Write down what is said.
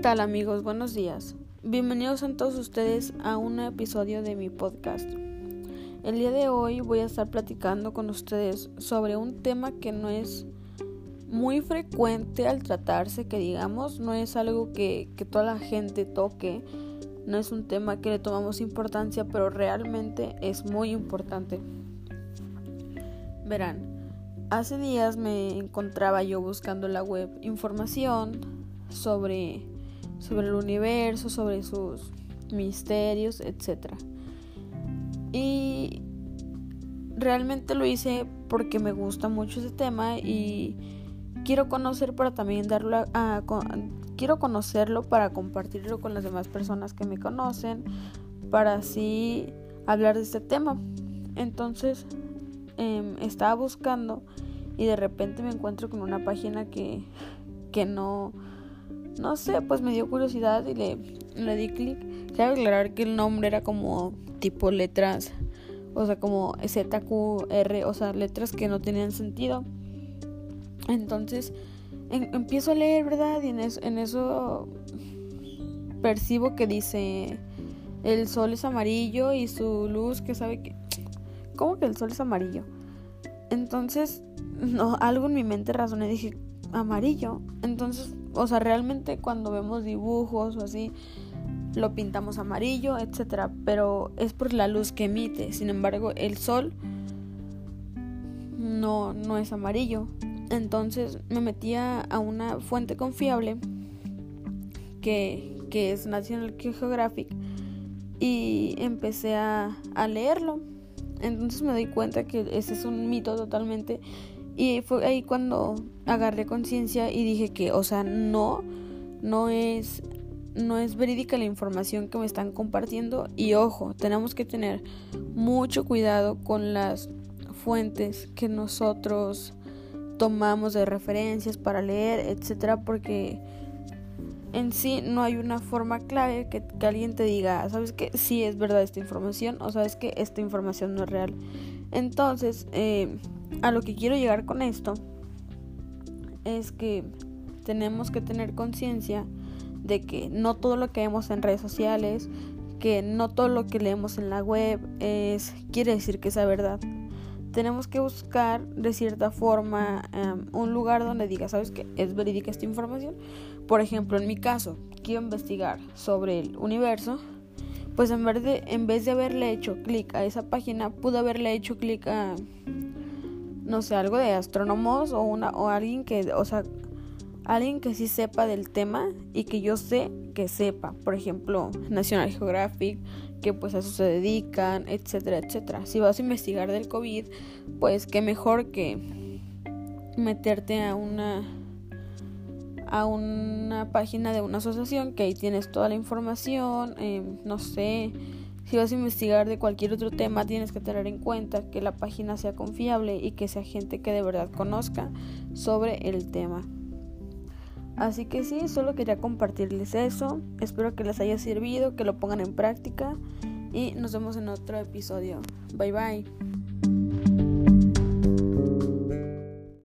tal amigos? Buenos días. Bienvenidos a todos ustedes a un episodio de mi podcast. El día de hoy voy a estar platicando con ustedes sobre un tema que no es muy frecuente al tratarse, que digamos, no es algo que, que toda la gente toque, no es un tema que le tomamos importancia, pero realmente es muy importante. Verán, hace días me encontraba yo buscando en la web información sobre sobre el universo, sobre sus misterios, etc. Y realmente lo hice porque me gusta mucho ese tema y quiero conocer para también darlo a, quiero conocerlo para compartirlo con las demás personas que me conocen para así hablar de este tema entonces em, estaba buscando y de repente me encuentro con una página que que no no sé, pues me dio curiosidad y le, le di clic. Quiero aclarar que el nombre era como tipo letras, o sea, como ZQR, o sea, letras que no tenían sentido. Entonces empiezo a leer, ¿verdad? Y en eso, en eso percibo que dice el sol es amarillo y su luz que sabe que... ¿Cómo que el sol es amarillo? Entonces, no, algo en mi mente razoné dije, amarillo. Entonces o sea, realmente cuando vemos dibujos o así, lo pintamos amarillo, etcétera, pero es por la luz que emite. Sin embargo, el sol no, no es amarillo. Entonces me metía a una fuente confiable que, que es National Geographic y empecé a, a leerlo. Entonces me doy cuenta que ese es un mito totalmente y fue ahí cuando agarré conciencia y dije que, o sea, no, no es, no es verídica la información que me están compartiendo. Y ojo, tenemos que tener mucho cuidado con las fuentes que nosotros tomamos de referencias para leer, etcétera, porque en sí no hay una forma clave que, alguien te diga, sabes que sí es verdad esta información o sabes que esta información no es real. Entonces, eh, a lo que quiero llegar con esto es que tenemos que tener conciencia de que no todo lo que vemos en redes sociales, que no todo lo que leemos en la web es quiere decir que sea verdad. Tenemos que buscar de cierta forma em, un lugar donde diga, ¿sabes qué? Es verídica esta información. Por ejemplo, en mi caso, quiero investigar sobre el universo. Pues en vez de, en vez de haberle hecho clic a esa página, pude haberle hecho clic a no sé, algo de astrónomos o una o alguien que, o sea, alguien que sí sepa del tema y que yo sé que sepa, por ejemplo, National Geographic, que pues a eso se dedican, etcétera, etcétera. Si vas a investigar del COVID, pues qué mejor que meterte a una a una página de una asociación que ahí tienes toda la información, eh, no sé, si vas a investigar de cualquier otro tema, tienes que tener en cuenta que la página sea confiable y que sea gente que de verdad conozca sobre el tema. Así que sí, solo quería compartirles eso. Espero que les haya servido, que lo pongan en práctica y nos vemos en otro episodio. Bye bye.